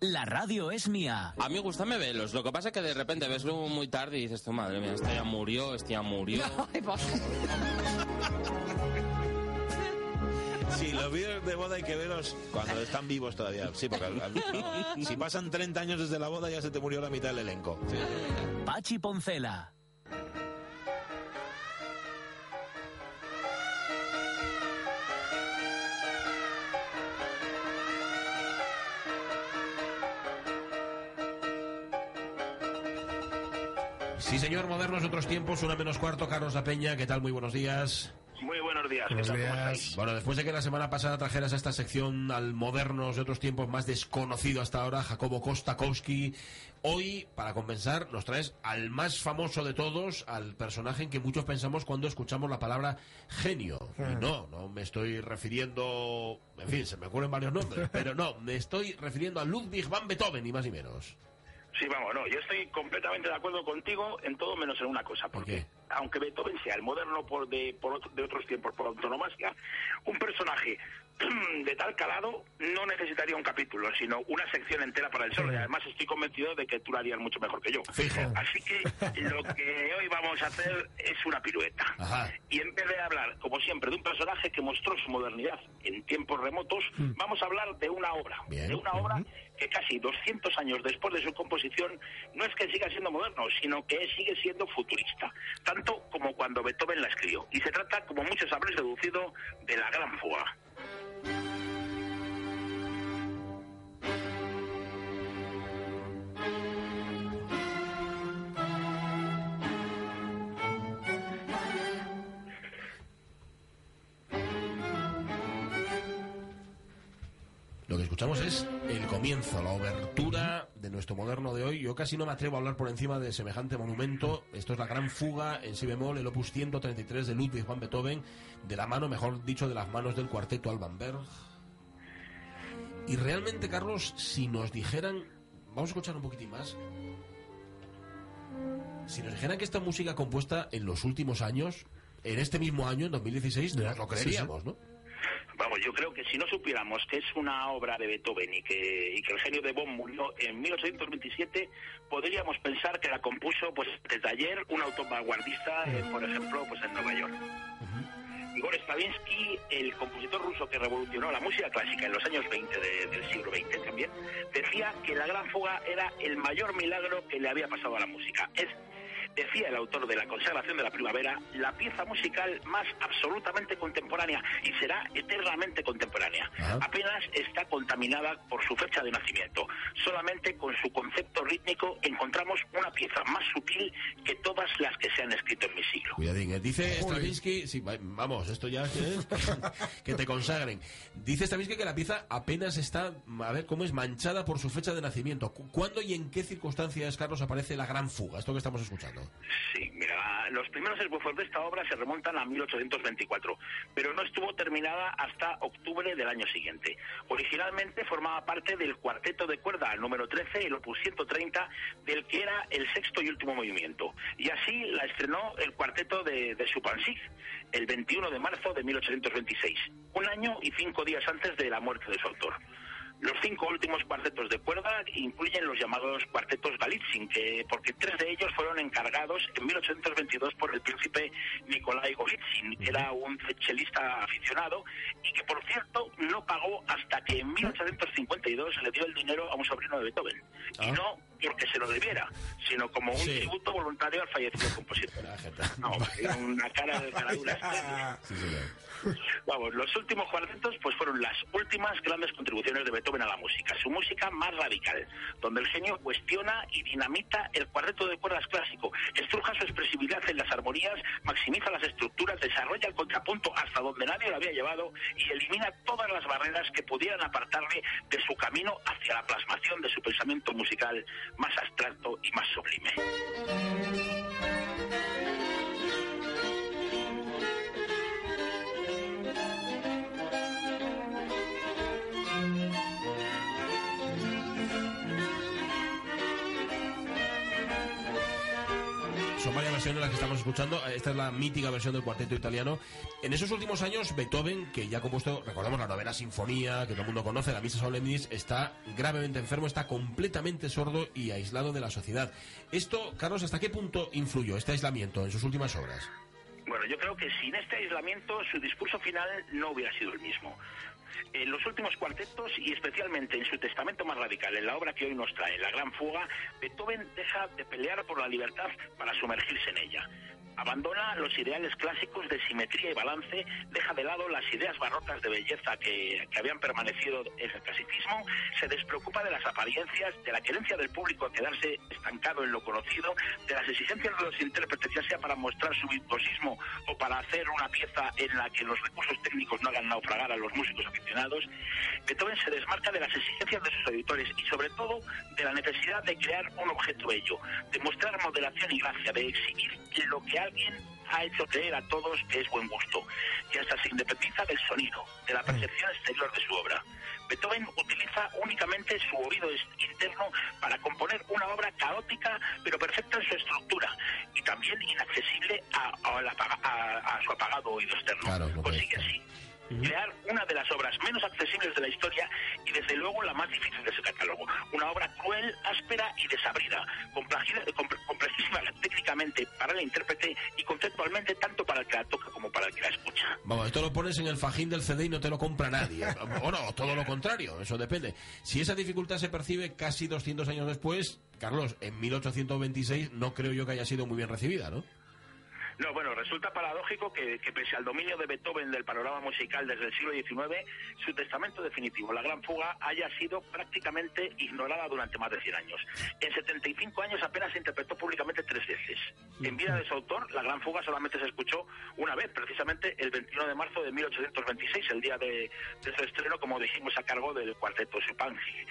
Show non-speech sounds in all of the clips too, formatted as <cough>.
La radio es mía. A mí gustame velos. Lo que pasa es que de repente ves luego muy tarde y dices, tu madre mía, este ya murió, este ya murió. <laughs> Sí, los vídeos de boda hay que verlos cuando están vivos todavía. Sí, porque al- al- si pasan 30 años desde la boda ya se te murió la mitad del elenco. Sí. Pachi Poncela. Sí, señor, modernos de otros tiempos, una menos cuarto, Carlos La Peña, ¿qué tal? Muy buenos días. Muy buenos días. ¿qué tal? ¿Cómo estáis? Bueno, después de que la semana pasada trajeras a esta sección al modernos de otros tiempos más desconocido hasta ahora, Jacobo Kostakowski, hoy, para compensar, nos traes al más famoso de todos, al personaje en que muchos pensamos cuando escuchamos la palabra genio. Y no, no me estoy refiriendo, en fin, se me ocurren varios nombres, <laughs> pero no, me estoy refiriendo a Ludwig van Beethoven, ni más ni menos. Sí, vamos, no, yo estoy completamente de acuerdo contigo en todo menos en una cosa, porque qué? Aunque Beethoven sea el moderno por de, por otro- de otros tiempos por autonomasia, un personaje <clears throat> de tal calado no necesitaría un capítulo, sino una sección entera para el solo. Y además estoy convencido de que tú lo harías mucho mejor que yo. Fijo. Así que lo que hoy vamos a hacer es una pirueta. Ajá. Y en vez de hablar, como siempre, de un personaje que mostró su modernidad en tiempos remotos, vamos a hablar de una obra. Bien. De una obra que casi 200 años después de su composición no es que siga siendo moderno, sino que sigue siendo futurista, tanto como cuando Beethoven la escribió. Y se trata, como muchos habréis deducido, de la Gran Fuga. Comienzo, la obertura de nuestro moderno de hoy. Yo casi no me atrevo a hablar por encima de semejante monumento. Esto es la gran fuga en si bemol, el opus 133 de Ludwig van Beethoven, de la mano, mejor dicho, de las manos del cuarteto Alban Berg. Y realmente, Carlos, si nos dijeran, vamos a escuchar un poquitín más. Si nos dijeran que esta música compuesta en los últimos años, en este mismo año, en 2016, no nos lo creeríamos, ¿no? Vamos, yo creo que si no supiéramos que es una obra de Beethoven y que, y que el genio de Bonn murió en 1827, podríamos pensar que la compuso pues desde ayer un autor vanguardista, eh, por ejemplo, pues en Nueva York. Igor Stravinsky, el compositor ruso que revolucionó la música clásica en los años 20 de- del siglo XX también, decía que la Gran Fuga era el mayor milagro que le había pasado a la música. Es, decía el autor de La consagración de la primavera, la pieza musical más absolutamente contemporánea y será eternamente contemporánea. Ajá. Apenas está contaminada por su fecha de nacimiento. Solamente con su concepto rítmico encontramos una pieza más sutil que todas las que se han escrito en mi siglo. Cuidadín, eh. dice Stravinsky, sí, vamos, esto ya ¿eh? <laughs> que te consagren. Dice Stravinsky que la pieza apenas está, a ver, ¿cómo es? Manchada por su fecha de nacimiento. Cu- ¿Cuándo y en qué circunstancias, Carlos, aparece la gran fuga? Esto que estamos escuchando. Sí, mira, los primeros esbozos de esta obra se remontan a 1824, pero no estuvo terminada hasta octubre del año siguiente. Originalmente formaba parte del cuarteto de cuerda número 13, el opus 130, del que era el sexto y último movimiento. Y así la estrenó el cuarteto de, de el 21 de marzo de 1826, un año y cinco días antes de la muerte de su autor. Los cinco últimos cuartetos de cuerda incluyen los llamados cuartetos Galitzin, que, porque tres de ellos fueron encargados en 1822 por el príncipe Nikolai Golitsyn, que era un chelista aficionado y que, por cierto, no pagó hasta que en 1852 le dio el dinero a un sobrino de Beethoven. Y Ah. no porque se lo debiera, sino como un Sí. tributo voluntario al fallecido compositor. No, <laughs> una cara de caradura. Sí. Vamos, los últimos cuartetos pues fueron las últimas grandes contribuciones de Beethoven a la música, su música más radical, donde el genio cuestiona y dinamita el cuarteto de cuerdas clásico, estruja su expresividad en las armonías, maximiza las estructuras, desarrolla el contrapunto hasta donde nadie lo había llevado y elimina todas las barreras que pudieran apartarle de su camino hacia la plasmación de su pensamiento musical más abstracto y más sublime. Versiones las que estamos escuchando. Esta es la mítica versión del cuarteto italiano. En esos últimos años, Beethoven, que ya ha compuesto, recordamos la novena sinfonía, que todo el mundo conoce, la Misa Solemnis, está gravemente enfermo, está completamente sordo y aislado de la sociedad. Esto, Carlos, ¿hasta qué punto influyó este aislamiento en sus últimas obras? Bueno, yo creo que sin este aislamiento su discurso final no hubiera sido el mismo. En los últimos cuartetos y especialmente en su testamento más radical, en la obra que hoy nos trae, La Gran Fuga, Beethoven deja de pelear por la libertad para sumergirse en ella. Abandona los ideales clásicos de simetría y balance, deja de lado las ideas barrocas de belleza que, que habían permanecido en el clasicismo, se despreocupa de las apariencias, de la querencia del público a quedarse estancado en lo conocido, de las exigencias de los intérpretes, ya sea para mostrar su virtuosismo o para hacer una pieza en la que los recursos técnicos no hagan naufragar a los músicos aficionados. Beethoven se desmarca de las exigencias de sus editores y sobre todo de la necesidad de crear un objeto bello, de mostrar moderación y gracia, de exhibir lo que alguien ha hecho creer a todos que es buen gusto, y hasta se independiza del sonido, de la percepción exterior de su obra. Beethoven utiliza únicamente su oído interno para componer una obra caótica pero perfecta en su estructura y también inaccesible a, a la apaga- a- a su apagado oído externo. Claro, Consigue así crear una de las obras menos accesibles de la historia y desde luego la más difícil de su catálogo. Una obra cruel, áspera y desabrida, complejísima <laughs> técnicamente para el intérprete y conceptualmente tanto para el que la toca como para el que la escucha. Vamos, esto lo pones en el fajín del CD y no te lo compra nadie. <laughs> O no, todo lo contrario, eso depende. Si esa dificultad se percibe casi 200 años después, Carlos, en 1826 no creo yo que haya sido muy bien recibida, ¿no? No, bueno, resulta paradójico que, pese al dominio de Beethoven del panorama musical desde el siglo XIX, su testamento definitivo, La Gran Fuga, haya sido prácticamente ignorada durante más de 100 años. En 75 años apenas se interpretó públicamente tres veces. En vida de su autor, La Gran Fuga solamente se escuchó una vez, precisamente el 21 de marzo de 1826, el día de, su estreno, como dijimos, a cargo del cuarteto Chupanqui.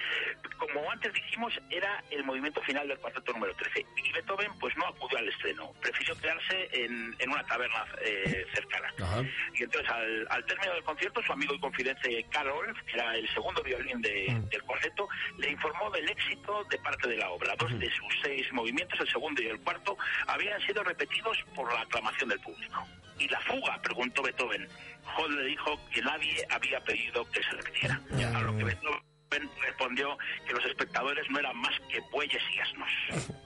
Como antes dijimos, era el movimiento final del cuarteto número 13. Y Beethoven pues no acudió al estreno, prefirió quedarse en, en una taberna eh, cercana. Ajá. Y entonces, al, al término del concierto, su amigo y confidente Karl Orff, que era el segundo violín de- del cuarteto, le informó del éxito de parte de la obra. Dos de sus seis movimientos, el segundo y el cuarto, habían sido repetidos por la aclamación del público. ¿Y la fuga? preguntó Beethoven. Hall le dijo que nadie había pedido que se repitiera. A lo que Beethoven respondió que los espectadores no eran más que bueyes y asnos. <laughs>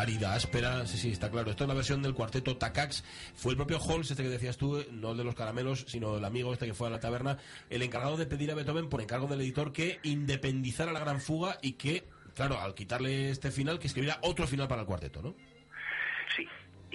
Árida, áspera, sí, sí, está claro. Esto es la versión del cuarteto Tacax. Fue el propio Holmes, este que decías tú, no el de los caramelos, sino el amigo este que fue a la taberna, el encargado de pedir a Beethoven, por encargo del editor, que independizara la gran fuga y que, claro, al quitarle este final, que escribiera otro final para el cuarteto, ¿no? Sí.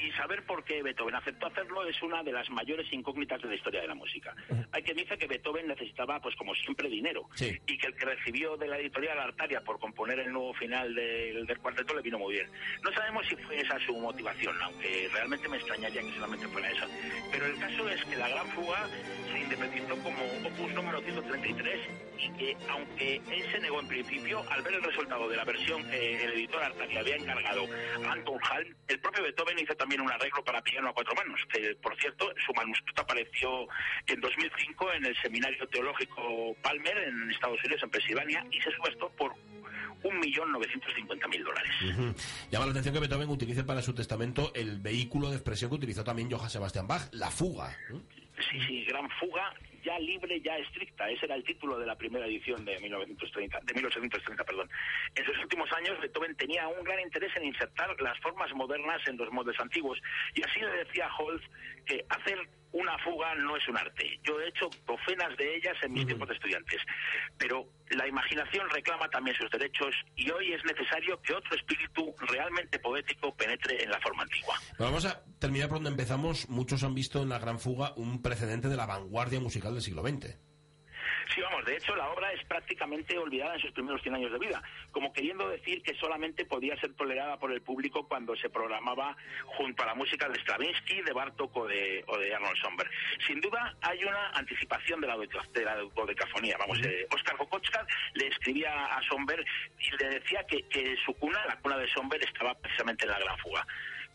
Y saber por qué Beethoven aceptó hacerlo es una de las mayores incógnitas de la historia de la música. Hay quien dice que Beethoven necesitaba, pues como siempre, dinero. Sí. Y que el que recibió de la editorial Artaria por componer el nuevo final del, del cuarteto le vino muy bien. No sabemos si fue esa su motivación, aunque realmente me extrañaría que solamente fuera esa. Pero el caso es que la Gran Fuga se independizó como opus número 133 y que, aunque él se negó en principio, al ver el resultado de la versión que el editor Artaria había encargado a Anton Hall, el propio Beethoven hizo también un arreglo para piano a cuatro manos, que por cierto, su manuscrito apareció en 2005 en el Seminario Teológico Palmer en Estados Unidos, en Pensilvania, y se subastó por 1.950.000 dólares. Ujú. Llama la atención que Beethoven utilice para su testamento el vehículo de expresión que utilizó también Johann Sebastian Bach, la fuga. Sí, sí, gran fuga, ya libre, ya estricta. Ese era el título de la primera edición de 1930, de 1830, perdón. En sus últimos años, Beethoven tenía un gran interés en insertar las formas modernas en los moldes antiguos. Y así le decía Holz que hacer una fuga no es un arte. Yo he hecho docenas de ellas en mis tiempos de estudiantes. Pero la imaginación reclama también sus derechos y hoy es necesario que otro espíritu realmente poético penetre en la forma antigua. vamos a terminar por donde empezamos. Muchos han visto en la Gran Fuga un precedente de la vanguardia musical del siglo XX. Sí, vamos, de hecho la obra es prácticamente olvidada en sus primeros 100 años de vida, como queriendo decir que solamente podía ser tolerada por el público cuando se programaba junto a la música de Stravinsky, de Bartok o de, o de Arnold Somber. Sin duda hay una anticipación de la, de la dodecafonía. Vamos, eh, Oscar Kokochka le escribía a Somber y le decía que, que su cuna, la cuna de Somber, estaba precisamente en la gran fuga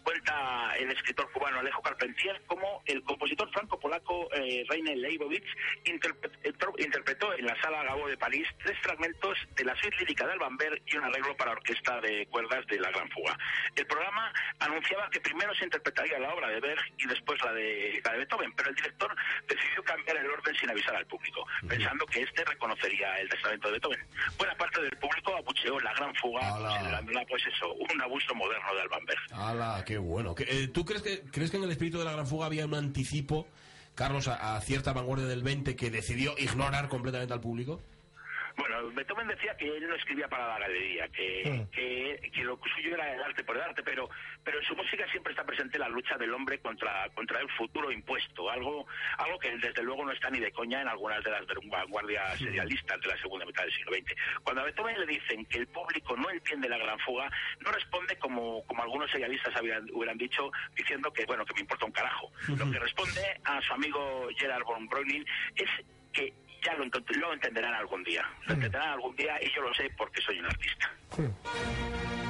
cuenta el escritor cubano Alejo Carpentier cómo el compositor franco-polaco eh, Reine Leibovitz interpretó en la sala Gabo de París tres fragmentos de la suite lírica de Albamber y un arreglo para orquesta de cuerdas de La Gran Fuga. El programa anunciaba que primero se interpretaría la obra de Berg y después la de, la de Beethoven, pero el director decidió cambiar el orden sin avisar al público, pensando que este reconocería el testamento de Beethoven. Buena parte del público abucheó La Gran Fuga, considerándola pues eso, un abuso moderno de Albamber. Qué bueno. Eh, ¿Tú crees que, crees que en el espíritu de la Gran Fuga había un anticipo, Carlos, a, a cierta vanguardia del 20 que decidió ignorar completamente al público? Bueno, Beethoven decía que él no escribía para la galería, que, que, que, lo suyo era el arte por el arte, pero, pero en su música siempre está presente la lucha del hombre contra, contra el futuro impuesto, algo, algo que desde luego no está ni de coña en algunas de las vanguardias serialistas de la segunda mitad del siglo XX. Cuando a Beethoven le dicen que el público no entiende la gran fuga, no responde como, como algunos serialistas habían, hubieran dicho, diciendo que, bueno, que me importa un carajo. Lo que responde a su amigo Gerard von Breuning es que ya lo, lo entenderán algún día. Lo entenderán algún día y yo lo sé porque soy un artista. para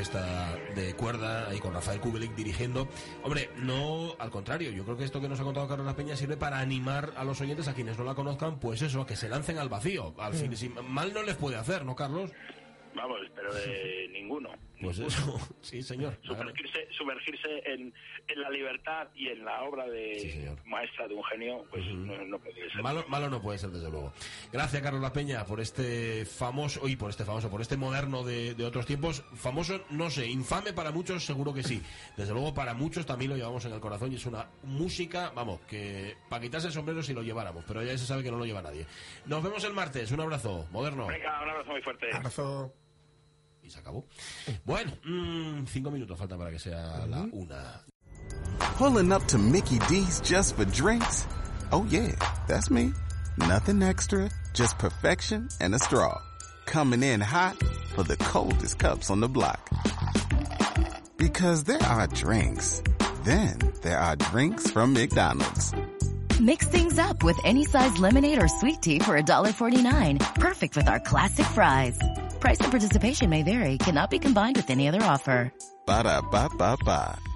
orquesta de cuerda, ahí con Rafael Kubelik dirigiendo. Hombre, no, al contrario, yo creo que esto que nos ha contado Carlos La Peña sirve para animar a los oyentes, a quienes no la conozcan, pues eso, que se lancen al vacío. Al fin, si, mal no les puede hacer, ¿no, Carlos? Vamos, pero de ninguno. Pues eso, <laughs> sí, señor. <laughs> Sumergirse, sumergirse en, en, la libertad y en la obra de maestra de un genio, pues no, puede ser. Malo, malo no puede ser, desde luego. Gracias, Carlos La Peña, por este famoso, y por este famoso, por este moderno de, de, otros tiempos. Famoso, no sé, infame para muchos, seguro que sí. Desde luego, para muchos también lo llevamos en el corazón y es una música, vamos, que para quitarse el sombrero si lo lleváramos, pero ya se sabe que no lo lleva nadie. Nos vemos el martes, un abrazo, moderno. Venga, un abrazo muy fuerte. Abrazo y se acabó. Bueno, mmm, cinco minutos falta para que sea la una. Pulling up to Mickey D's just for drinks? Oh yeah, that's me. Nothing extra, just perfection and a straw. Coming in hot for the coldest cups on the block. Because there are drinks. Then there are drinks from McDonald's. Mix things up with any size lemonade or sweet tea for $1.49. Perfect with our classic fries. Price and participation may vary, cannot be combined with any other offer. Ba da ba ba ba.